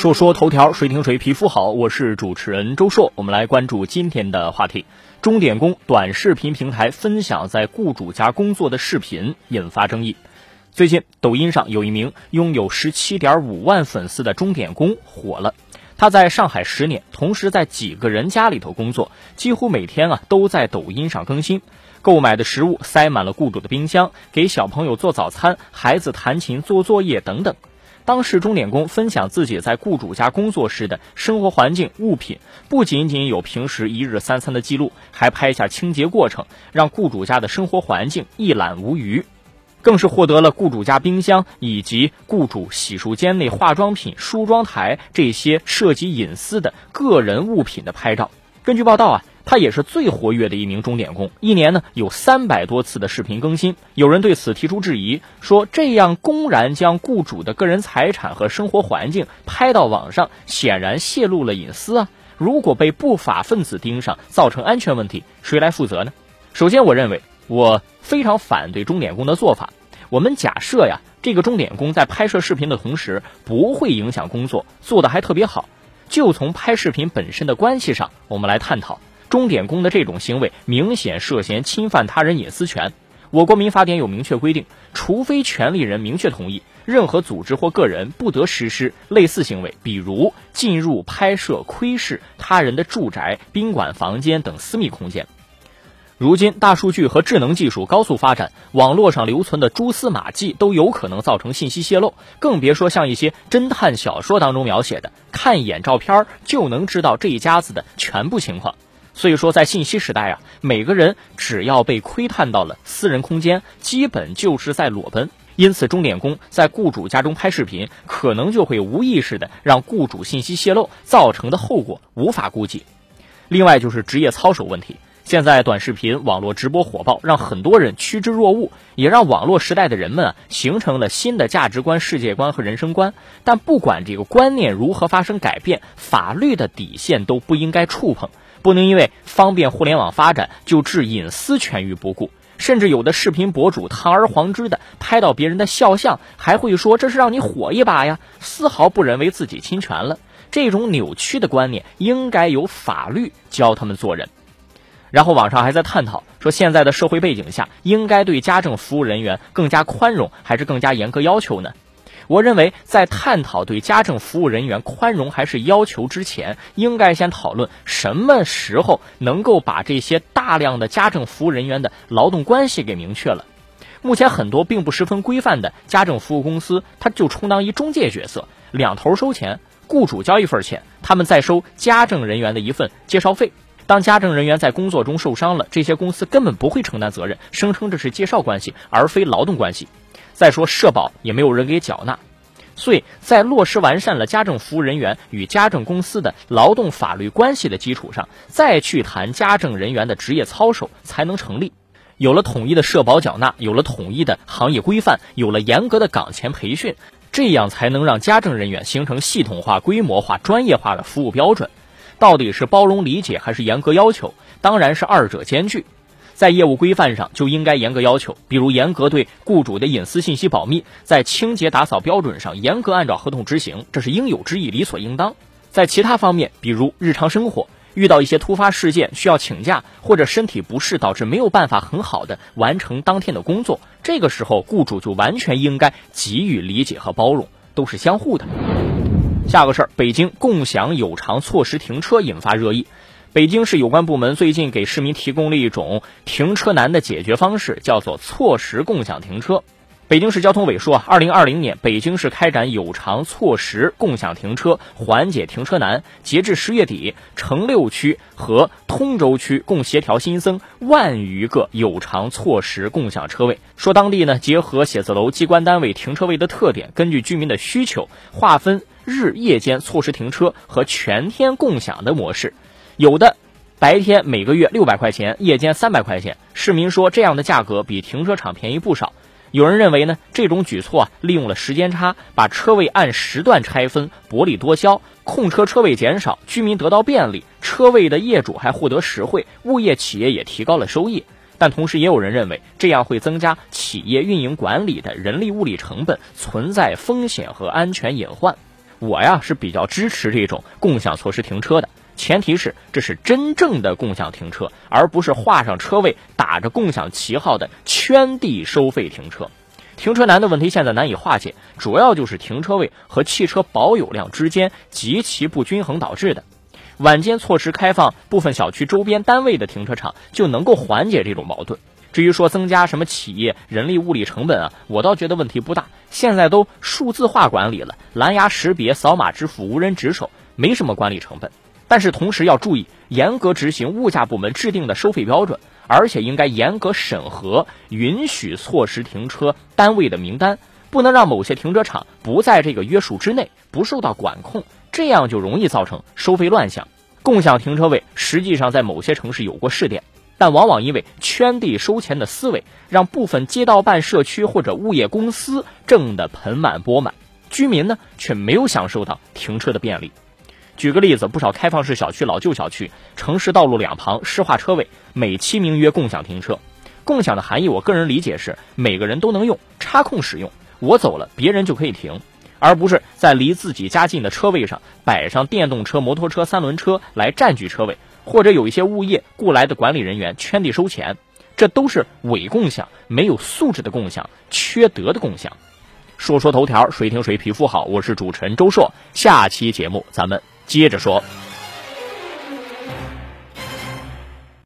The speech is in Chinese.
说说头条，谁听谁皮肤好。我是主持人周硕，我们来关注今天的话题。钟点工短视频平台分享在雇主家工作的视频引发争议。最近，抖音上有一名拥有十七点五万粉丝的钟点工火了。他在上海十年，同时在几个人家里头工作，几乎每天啊都在抖音上更新。购买的食物塞满了雇主的冰箱，给小朋友做早餐，孩子弹琴做作业等等。当事钟点工分享自己在雇主家工作时的生活环境、物品，不仅仅有平时一日三餐的记录，还拍下清洁过程，让雇主家的生活环境一览无余，更是获得了雇主家冰箱以及雇主洗漱间内化妆品、梳妆台这些涉及隐私的个人物品的拍照。根据报道啊。他也是最活跃的一名钟点工，一年呢有三百多次的视频更新。有人对此提出质疑，说这样公然将雇主的个人财产和生活环境拍到网上，显然泄露了隐私啊！如果被不法分子盯上，造成安全问题，谁来负责呢？首先，我认为我非常反对钟点工的做法。我们假设呀，这个钟点工在拍摄视频的同时不会影响工作，做的还特别好。就从拍视频本身的关系上，我们来探讨。钟点工的这种行为明显涉嫌侵犯他人隐私权。我国民法典有明确规定，除非权利人明确同意，任何组织或个人不得实施类似行为，比如进入、拍摄、窥视他人的住宅、宾馆房间等私密空间。如今，大数据和智能技术高速发展，网络上留存的蛛丝马迹都有可能造成信息泄露，更别说像一些侦探小说当中描写的，看一眼照片就能知道这一家子的全部情况。所以说，在信息时代啊，每个人只要被窥探到了私人空间，基本就是在裸奔。因此，钟点工在雇主家中拍视频，可能就会无意识的让雇主信息泄露，造成的后果无法估计。另外就是职业操守问题。现在短视频网络直播火爆，让很多人趋之若鹜，也让网络时代的人们啊形成了新的价值观、世界观和人生观。但不管这个观念如何发生改变，法律的底线都不应该触碰。不能因为方便互联网发展就置隐私权于不顾，甚至有的视频博主堂而皇之的拍到别人的肖像，还会说这是让你火一把呀，丝毫不认为自己侵权了。这种扭曲的观念应该由法律教他们做人。然后网上还在探讨说，现在的社会背景下，应该对家政服务人员更加宽容，还是更加严格要求呢？我认为，在探讨对家政服务人员宽容还是要求之前，应该先讨论什么时候能够把这些大量的家政服务人员的劳动关系给明确了。目前很多并不十分规范的家政服务公司，它就充当一中介角色，两头收钱，雇主交一份钱，他们再收家政人员的一份介绍费。当家政人员在工作中受伤了，这些公司根本不会承担责任，声称这是介绍关系而非劳动关系。再说社保也没有人给缴纳，所以在落实完善了家政服务人员与家政公司的劳动法律关系的基础上，再去谈家政人员的职业操守才能成立。有了统一的社保缴纳，有了统一的行业规范，有了严格的岗前培训，这样才能让家政人员形成系统化、规模化、专业化的服务标准。到底是包容理解还是严格要求？当然是二者兼具。在业务规范上就应该严格要求，比如严格对雇主的隐私信息保密，在清洁打扫标准上严格按照合同执行，这是应有之义，理所应当。在其他方面，比如日常生活遇到一些突发事件需要请假，或者身体不适导致没有办法很好的完成当天的工作，这个时候雇主就完全应该给予理解和包容，都是相互的。下个事儿，北京共享有偿错时停车引发热议。北京市有关部门最近给市民提供了一种停车难的解决方式，叫做错时共享停车。北京市交通委说啊，二零二零年北京市开展有偿错时共享停车，缓解停车难。截至十月底，城六区和通州区共协调新增万余个有偿错时共享车位。说当地呢，结合写字楼、机关单位停车位的特点，根据居民的需求，划分日夜间错时停车和全天共享的模式。有的白天每个月六百块钱，夜间三百块钱。市民说这样的价格比停车场便宜不少。有人认为呢，这种举措啊，利用了时间差，把车位按时段拆分，薄利多销，空车车位减少，居民得到便利，车位的业主还获得实惠，物业企业也提高了收益。但同时也有人认为，这样会增加企业运营管理的人力物力成本，存在风险和安全隐患。我呀是比较支持这种共享措施停车的，前提是这是真正的共享停车，而不是画上车位、打着共享旗号的圈地收费停车。停车难的问题现在难以化解，主要就是停车位和汽车保有量之间极其不均衡导致的。晚间措施开放部分小区周边单位的停车场，就能够缓解这种矛盾。至于说增加什么企业人力物力成本啊，我倒觉得问题不大。现在都数字化管理了，蓝牙识别、扫码支付、无人值守，没什么管理成本。但是同时要注意，严格执行物价部门制定的收费标准。而且应该严格审核允许措施停车单位的名单，不能让某些停车场不在这个约束之内，不受到管控，这样就容易造成收费乱象。共享停车位实际上在某些城市有过试点，但往往因为圈地收钱的思维，让部分街道办社区或者物业公司挣得盆满钵满，居民呢却没有享受到停车的便利。举个例子，不少开放式小区、老旧小区，城市道路两旁湿化车位，美其名曰共享停车。共享的含义，我个人理解是每个人都能用，插空使用。我走了，别人就可以停，而不是在离自己家近的车位上摆上电动车、摩托车、三轮车来占据车位，或者有一些物业雇来的管理人员圈地收钱，这都是伪共享，没有素质的共享，缺德的共享。说说头条，谁听谁皮肤好？我是主持人周硕，下期节目咱们。接着说。